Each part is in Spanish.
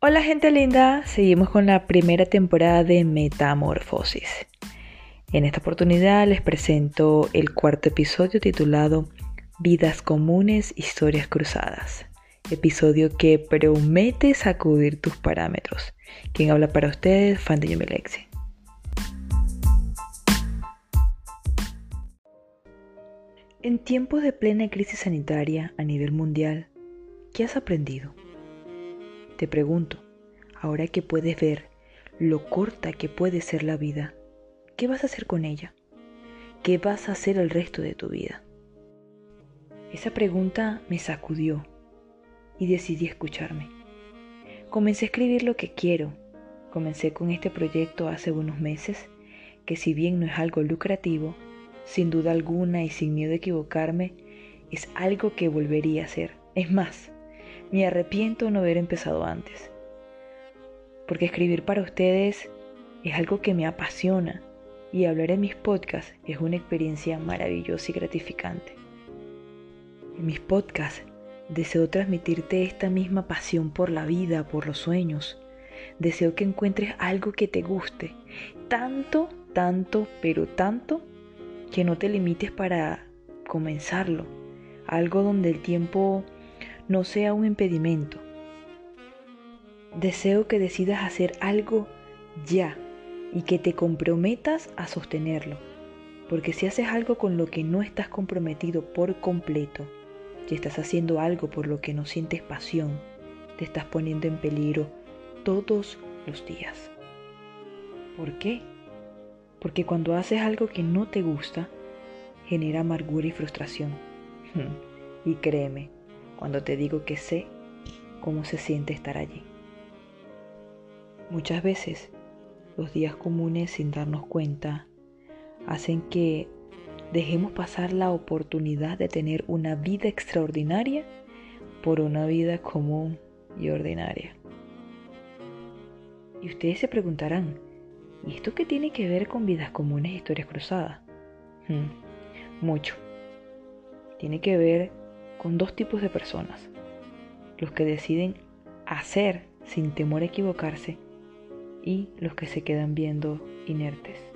Hola gente linda, seguimos con la primera temporada de Metamorfosis. En esta oportunidad les presento el cuarto episodio titulado Vidas comunes, historias cruzadas. Episodio que promete sacudir tus parámetros. Quien habla para ustedes, fan de Yumelexi. En tiempos de plena crisis sanitaria a nivel mundial, ¿qué has aprendido? Te pregunto, ahora que puedes ver lo corta que puede ser la vida, ¿qué vas a hacer con ella? ¿Qué vas a hacer el resto de tu vida? Esa pregunta me sacudió y decidí escucharme. Comencé a escribir lo que quiero. Comencé con este proyecto hace unos meses, que si bien no es algo lucrativo, sin duda alguna y sin miedo a equivocarme, es algo que volvería a hacer. Es más, me arrepiento no haber empezado antes. Porque escribir para ustedes es algo que me apasiona y hablar en mis podcasts es una experiencia maravillosa y gratificante. En mis podcasts deseo transmitirte esta misma pasión por la vida, por los sueños. Deseo que encuentres algo que te guste, tanto, tanto, pero tanto, que no te limites para comenzarlo. Algo donde el tiempo no sea un impedimento. Deseo que decidas hacer algo ya y que te comprometas a sostenerlo, porque si haces algo con lo que no estás comprometido por completo, y estás haciendo algo por lo que no sientes pasión, te estás poniendo en peligro todos los días. ¿Por qué? Porque cuando haces algo que no te gusta, genera amargura y frustración. Y créeme, cuando te digo que sé cómo se siente estar allí. Muchas veces los días comunes sin darnos cuenta hacen que dejemos pasar la oportunidad de tener una vida extraordinaria por una vida común y ordinaria. Y ustedes se preguntarán, ¿y esto qué tiene que ver con vidas comunes e historias cruzadas? Hmm, mucho. Tiene que ver con dos tipos de personas. Los que deciden hacer sin temor a equivocarse y los que se quedan viendo inertes.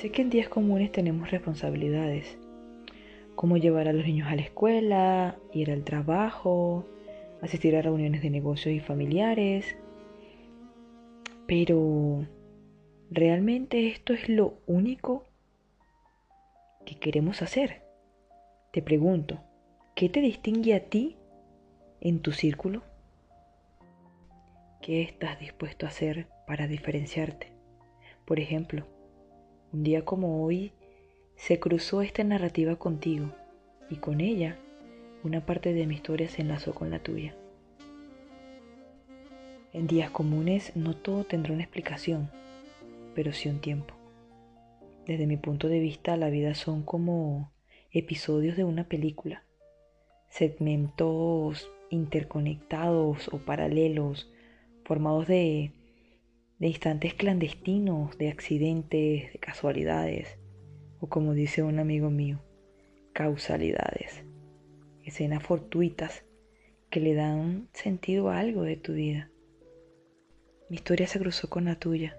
Sé que en días comunes tenemos responsabilidades, como llevar a los niños a la escuela, ir al trabajo, asistir a reuniones de negocios y familiares, pero ¿realmente esto es lo único ¿Qué queremos hacer? Te pregunto, ¿qué te distingue a ti en tu círculo? ¿Qué estás dispuesto a hacer para diferenciarte? Por ejemplo, un día como hoy se cruzó esta narrativa contigo y con ella una parte de mi historia se enlazó con la tuya. En días comunes no todo tendrá una explicación, pero sí un tiempo. Desde mi punto de vista, la vida son como episodios de una película, segmentos interconectados o paralelos, formados de, de instantes clandestinos, de accidentes, de casualidades, o como dice un amigo mío, causalidades, escenas fortuitas que le dan sentido a algo de tu vida. Mi historia se cruzó con la tuya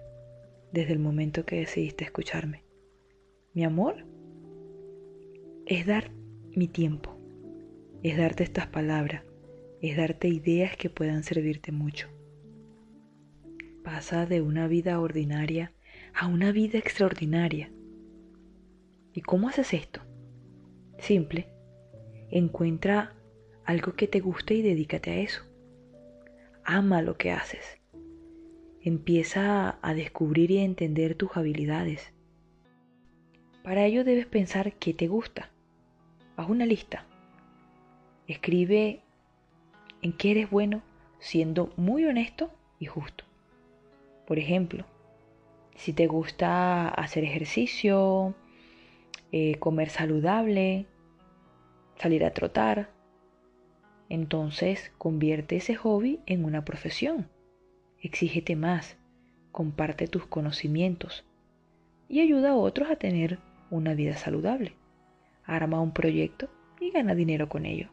desde el momento que decidiste escucharme. Mi amor es dar mi tiempo, es darte estas palabras, es darte ideas que puedan servirte mucho. Pasa de una vida ordinaria a una vida extraordinaria. ¿Y cómo haces esto? Simple. Encuentra algo que te guste y dedícate a eso. Ama lo que haces. Empieza a descubrir y entender tus habilidades. Para ello debes pensar qué te gusta. Haz una lista. Escribe en qué eres bueno siendo muy honesto y justo. Por ejemplo, si te gusta hacer ejercicio, eh, comer saludable, salir a trotar. Entonces convierte ese hobby en una profesión. Exígete más, comparte tus conocimientos y ayuda a otros a tener una vida saludable. Arma un proyecto y gana dinero con ello.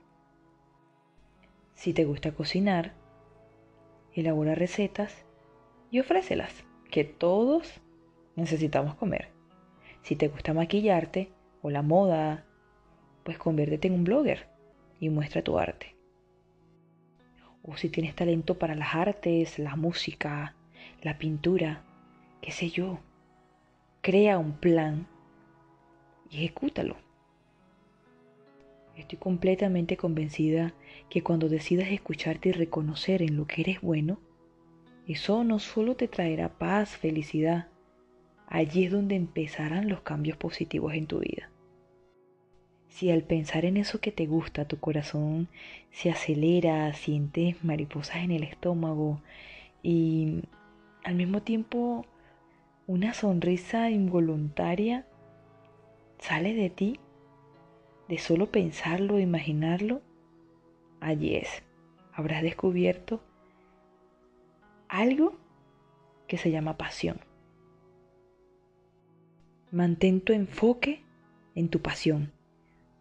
Si te gusta cocinar, elabora recetas y ofrécelas, que todos necesitamos comer. Si te gusta maquillarte o la moda, pues conviértete en un blogger y muestra tu arte. O si tienes talento para las artes, la música, la pintura, qué sé yo, crea un plan y ejecútalo. Estoy completamente convencida que cuando decidas escucharte y reconocer en lo que eres bueno, eso no solo te traerá paz, felicidad, allí es donde empezarán los cambios positivos en tu vida. Si al pensar en eso que te gusta tu corazón se acelera, sientes mariposas en el estómago y al mismo tiempo una sonrisa involuntaria sale de ti, de solo pensarlo imaginarlo, allí es, habrás descubierto algo que se llama pasión. Mantén tu enfoque en tu pasión,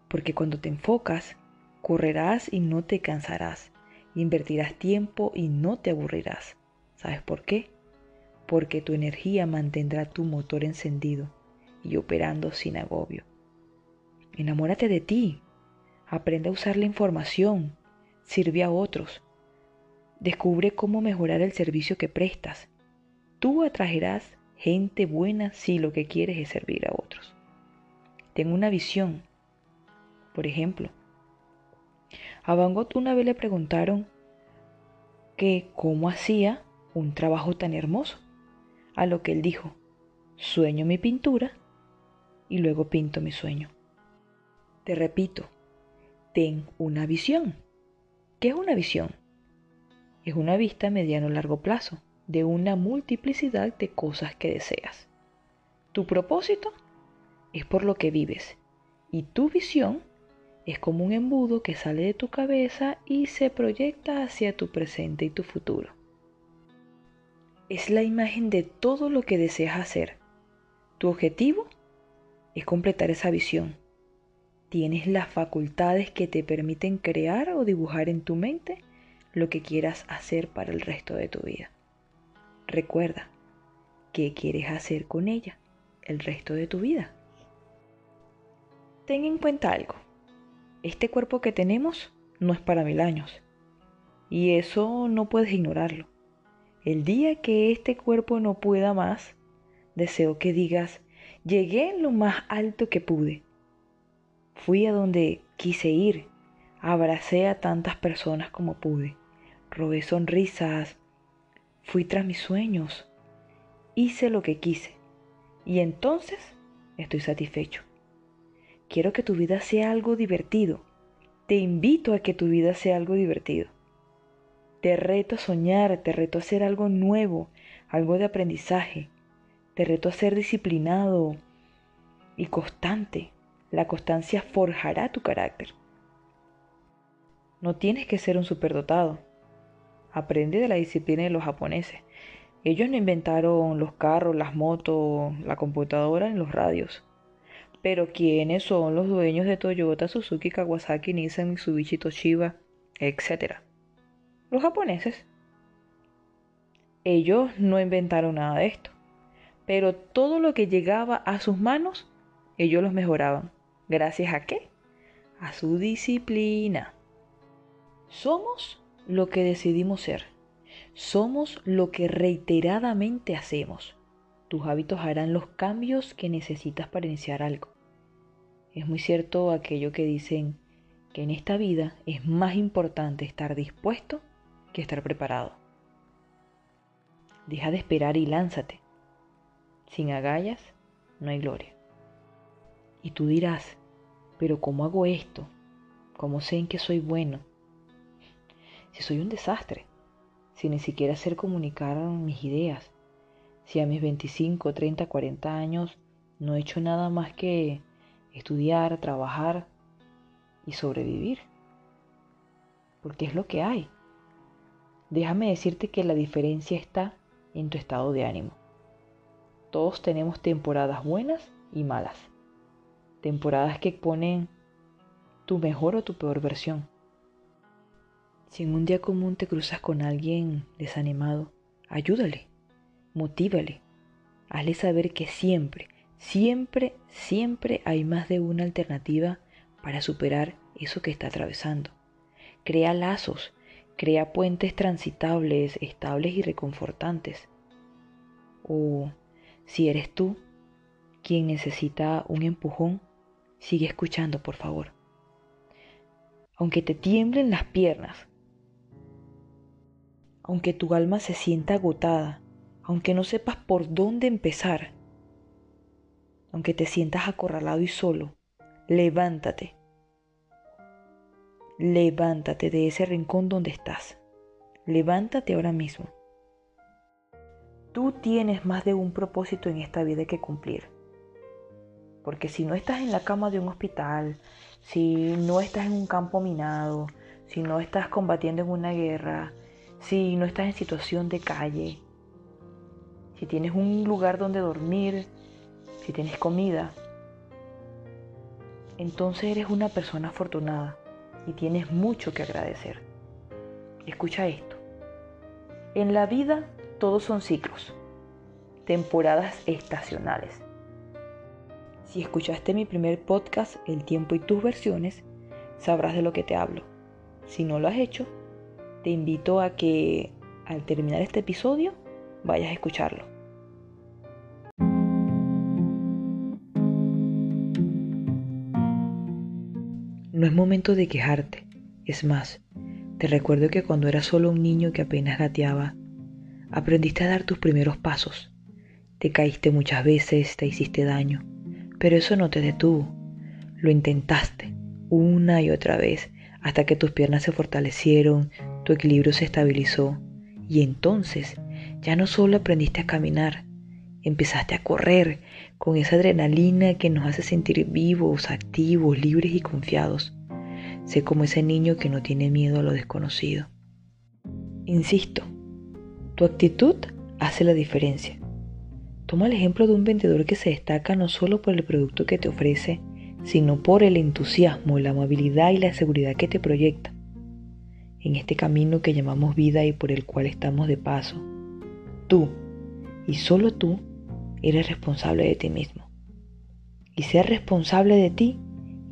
porque cuando te enfocas, correrás y no te cansarás, invertirás tiempo y no te aburrirás. ¿Sabes por qué? Porque tu energía mantendrá tu motor encendido y operando sin agobio. Enamórate de ti, aprende a usar la información, sirve a otros, descubre cómo mejorar el servicio que prestas. Tú atraerás gente buena si lo que quieres es servir a otros. Ten una visión. Por ejemplo, a Van Gogh una vez le preguntaron que cómo hacía un trabajo tan hermoso, a lo que él dijo, sueño mi pintura y luego pinto mi sueño. Te repito, ten una visión. ¿Qué es una visión? Es una vista a mediano largo plazo de una multiplicidad de cosas que deseas. Tu propósito es por lo que vives y tu visión es como un embudo que sale de tu cabeza y se proyecta hacia tu presente y tu futuro. Es la imagen de todo lo que deseas hacer. Tu objetivo es completar esa visión. Tienes las facultades que te permiten crear o dibujar en tu mente lo que quieras hacer para el resto de tu vida. Recuerda, ¿qué quieres hacer con ella el resto de tu vida? Ten en cuenta algo. Este cuerpo que tenemos no es para mil años. Y eso no puedes ignorarlo. El día que este cuerpo no pueda más, deseo que digas, Llegué lo más alto que pude. Fui a donde quise ir. Abracé a tantas personas como pude. Robé sonrisas. Fui tras mis sueños. Hice lo que quise. Y entonces estoy satisfecho. Quiero que tu vida sea algo divertido. Te invito a que tu vida sea algo divertido. Te reto a soñar, te reto a hacer algo nuevo, algo de aprendizaje, te reto a ser disciplinado y constante. La constancia forjará tu carácter. No tienes que ser un superdotado. Aprende de la disciplina de los japoneses. Ellos no inventaron los carros, las motos, la computadora ni los radios. Pero ¿quiénes son los dueños de Toyota, Suzuki, Kawasaki, Nissan, Mitsubishi, Toshiba, etcétera? Los japoneses. Ellos no inventaron nada de esto pero todo lo que llegaba a sus manos, ellos los mejoraban. ¿Gracias a qué? A su disciplina. Somos lo que decidimos ser. Somos lo que reiteradamente hacemos. Tus hábitos harán los cambios que necesitas para iniciar algo. Es muy cierto aquello que dicen que en esta vida es más importante estar dispuesto que estar preparado. Deja de esperar y lánzate. Sin agallas no hay gloria. Y tú dirás, pero ¿cómo hago esto? ¿Cómo sé en que soy bueno? Si soy un desastre, si ni siquiera sé comunicar mis ideas, si a mis 25, 30, 40 años no he hecho nada más que estudiar, trabajar y sobrevivir. Porque es lo que hay. Déjame decirte que la diferencia está en tu estado de ánimo. Todos tenemos temporadas buenas y malas. Temporadas que ponen tu mejor o tu peor versión. Si en un día común te cruzas con alguien desanimado, ayúdale, motívale, hazle saber que siempre, siempre, siempre hay más de una alternativa para superar eso que está atravesando. Crea lazos, crea puentes transitables, estables y reconfortantes. O si eres tú quien necesita un empujón, sigue escuchando, por favor. Aunque te tiemblen las piernas, aunque tu alma se sienta agotada, aunque no sepas por dónde empezar, aunque te sientas acorralado y solo, levántate Levántate de ese rincón donde estás. Levántate ahora mismo. Tú tienes más de un propósito en esta vida que cumplir. Porque si no estás en la cama de un hospital, si no estás en un campo minado, si no estás combatiendo en una guerra, si no estás en situación de calle, si tienes un lugar donde dormir, si tienes comida, entonces eres una persona afortunada y tienes mucho que agradecer. Escucha esto. En la vida todos son ciclos, temporadas estacionales. Si escuchaste mi primer podcast, El tiempo y tus versiones, sabrás de lo que te hablo. Si no lo has hecho, te invito a que al terminar este episodio vayas a escucharlo. No es momento de quejarte. Es más, te recuerdo que cuando eras solo un niño que apenas gateaba, aprendiste a dar tus primeros pasos. Te caíste muchas veces, te hiciste daño, pero eso no te detuvo. Lo intentaste una y otra vez hasta que tus piernas se fortalecieron, tu equilibrio se estabilizó y entonces ya no solo aprendiste a caminar, empezaste a correr con esa adrenalina que nos hace sentir vivos, activos, libres y confiados. Sé como ese niño que no tiene miedo a lo desconocido. Insisto, tu actitud hace la diferencia. Toma el ejemplo de un vendedor que se destaca no solo por el producto que te ofrece, sino por el entusiasmo, la amabilidad y la seguridad que te proyecta. En este camino que llamamos vida y por el cual estamos de paso, tú y solo tú eres responsable de ti mismo. Y ser responsable de ti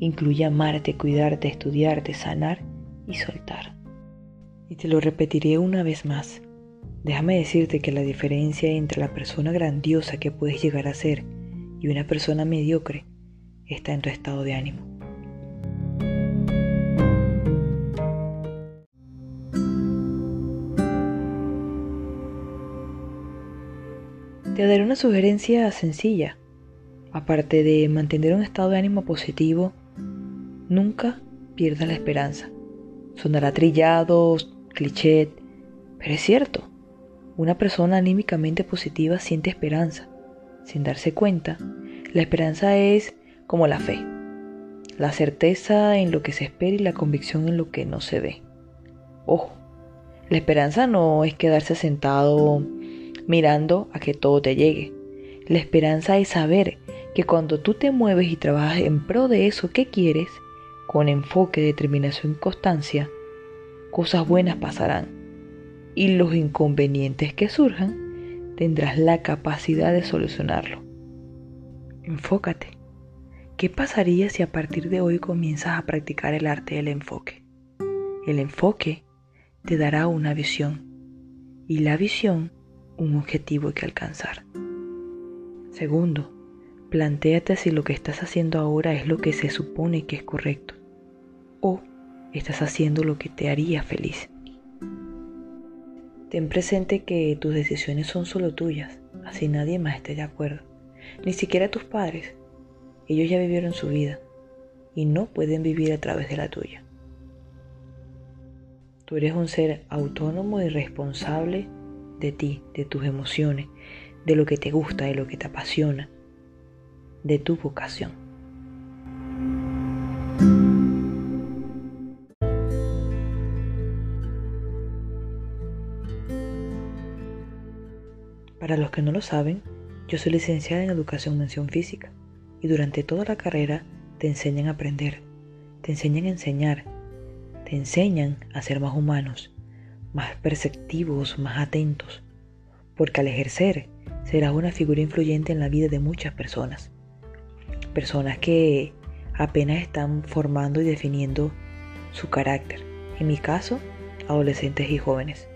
incluye amarte, cuidarte, estudiarte, sanar y soltar. Y te lo repetiré una vez más. Déjame decirte que la diferencia entre la persona grandiosa que puedes llegar a ser y una persona mediocre está en tu estado de ánimo. Te daré una sugerencia sencilla. Aparte de mantener un estado de ánimo positivo, nunca pierdas la esperanza. Sonará trillado, cliché, pero es cierto. Una persona anímicamente positiva siente esperanza. Sin darse cuenta, la esperanza es como la fe, la certeza en lo que se espera y la convicción en lo que no se ve. Ojo, la esperanza no es quedarse sentado mirando a que todo te llegue. La esperanza es saber que cuando tú te mueves y trabajas en pro de eso que quieres, con enfoque, determinación y constancia, cosas buenas pasarán. Y los inconvenientes que surjan, tendrás la capacidad de solucionarlo. Enfócate. ¿Qué pasaría si a partir de hoy comienzas a practicar el arte del enfoque? El enfoque te dará una visión y la visión un objetivo que alcanzar. Segundo, plantéate si lo que estás haciendo ahora es lo que se supone que es correcto o estás haciendo lo que te haría feliz. Ten presente que tus decisiones son solo tuyas, así nadie más esté de acuerdo, ni siquiera tus padres. Ellos ya vivieron su vida y no pueden vivir a través de la tuya. Tú eres un ser autónomo y responsable de ti, de tus emociones, de lo que te gusta, de lo que te apasiona, de tu vocación. Para los que no lo saben, yo soy licenciada en Educación Mención Física y durante toda la carrera te enseñan a aprender, te enseñan a enseñar, te enseñan a ser más humanos más perceptivos, más atentos, porque al ejercer serás una figura influyente en la vida de muchas personas. Personas que apenas están formando y definiendo su carácter. En mi caso, adolescentes y jóvenes.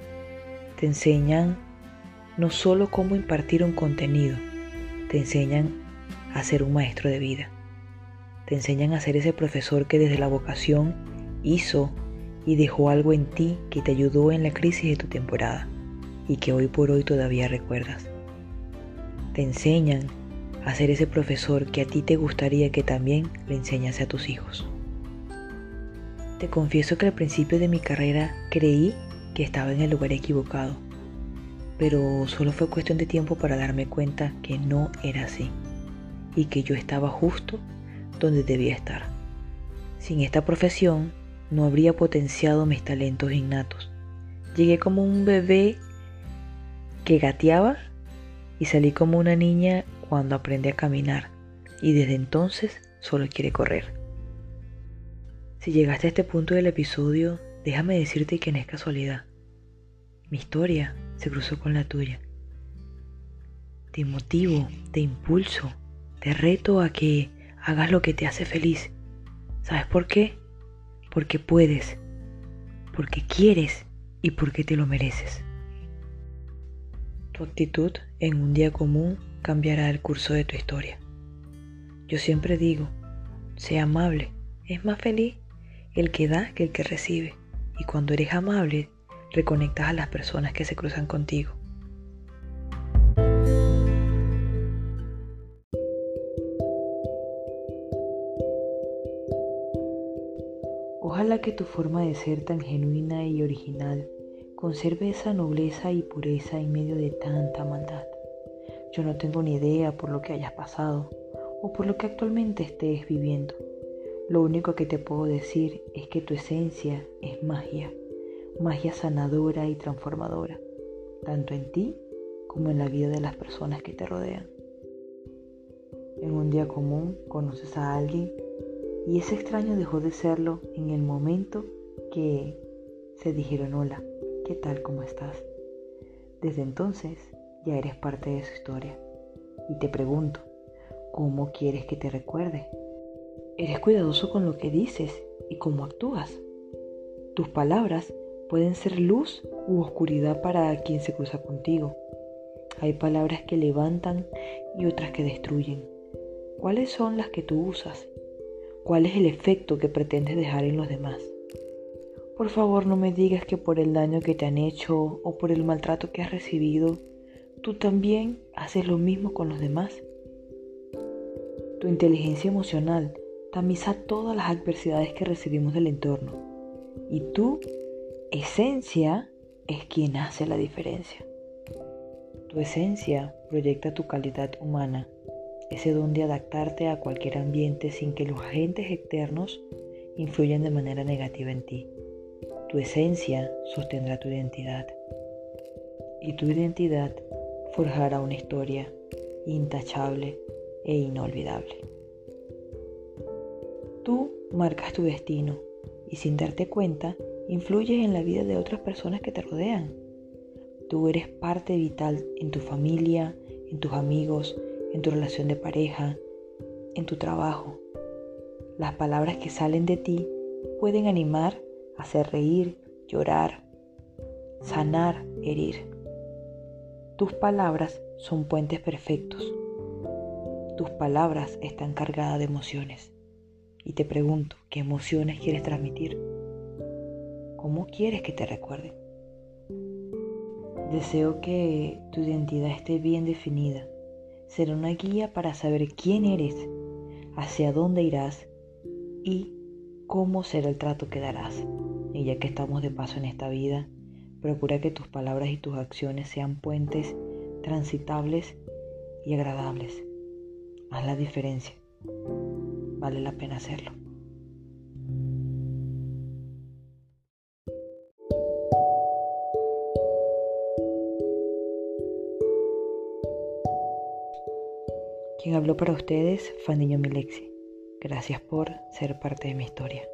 Te enseñan no solo cómo impartir un contenido, te enseñan a ser un maestro de vida. Te enseñan a ser ese profesor que desde la vocación hizo y dejó algo en ti que te ayudó en la crisis de tu temporada y que hoy por hoy todavía recuerdas. Te enseñan a ser ese profesor que a ti te gustaría que también le enseñase a tus hijos. Te confieso que al principio de mi carrera creí que estaba en el lugar equivocado, pero solo fue cuestión de tiempo para darme cuenta que no era así y que yo estaba justo donde debía estar. Sin esta profesión no habría potenciado mis talentos innatos. Llegué como un bebé que gateaba y salí como una niña cuando aprende a caminar y desde entonces solo quiere correr. Si llegaste a este punto del episodio, déjame decirte que no es casualidad. Mi historia se cruzó con la tuya. Te motivo, te impulso, te reto a que hagas lo que te hace feliz. ¿Sabes por qué? Porque puedes, porque quieres y porque te lo mereces. Tu actitud en un día común cambiará el curso de tu historia. Yo siempre digo, sea amable, es más feliz el que da que el que recibe. Y cuando eres amable, reconectas a las personas que se cruzan contigo. Ojalá que tu forma de ser tan genuina y original conserve esa nobleza y pureza en medio de tanta maldad. Yo no tengo ni idea por lo que hayas pasado o por lo que actualmente estés viviendo. Lo único que te puedo decir es que tu esencia es magia, magia sanadora y transformadora, tanto en ti como en la vida de las personas que te rodean. En un día común conoces a alguien y ese extraño dejó de serlo en el momento que se dijeron hola. ¿Qué tal? ¿Cómo estás? Desde entonces ya eres parte de su historia. Y te pregunto, ¿cómo quieres que te recuerde? Eres cuidadoso con lo que dices y cómo actúas. Tus palabras pueden ser luz u oscuridad para quien se cruza contigo. Hay palabras que levantan y otras que destruyen. ¿Cuáles son las que tú usas? ¿Cuál es el efecto que pretendes dejar en los demás? Por favor no me digas que por el daño que te han hecho o por el maltrato que has recibido, tú también haces lo mismo con los demás. Tu inteligencia emocional tamiza todas las adversidades que recibimos del entorno y tu esencia es quien hace la diferencia. Tu esencia proyecta tu calidad humana, ese don de adaptarte a cualquier ambiente sin que los agentes externos influyan de manera negativa en ti. Tu esencia sostendrá tu identidad y tu identidad forjará una historia intachable e inolvidable. Tú marcas tu destino y sin darte cuenta influyes en la vida de otras personas que te rodean. Tú eres parte vital en tu familia, en tus amigos, en tu relación de pareja, en tu trabajo. Las palabras que salen de ti pueden animar hacer reír, llorar, sanar, herir. Tus palabras son puentes perfectos. Tus palabras están cargadas de emociones. Y te pregunto, ¿qué emociones quieres transmitir? ¿Cómo quieres que te recuerden? Deseo que tu identidad esté bien definida. Será una guía para saber quién eres, hacia dónde irás y cómo será el trato que darás. Y ya que estamos de paso en esta vida, procura que tus palabras y tus acciones sean puentes transitables y agradables. Haz la diferencia. Vale la pena hacerlo. Quien habló para ustedes fue Niño Milexi. Gracias por ser parte de mi historia.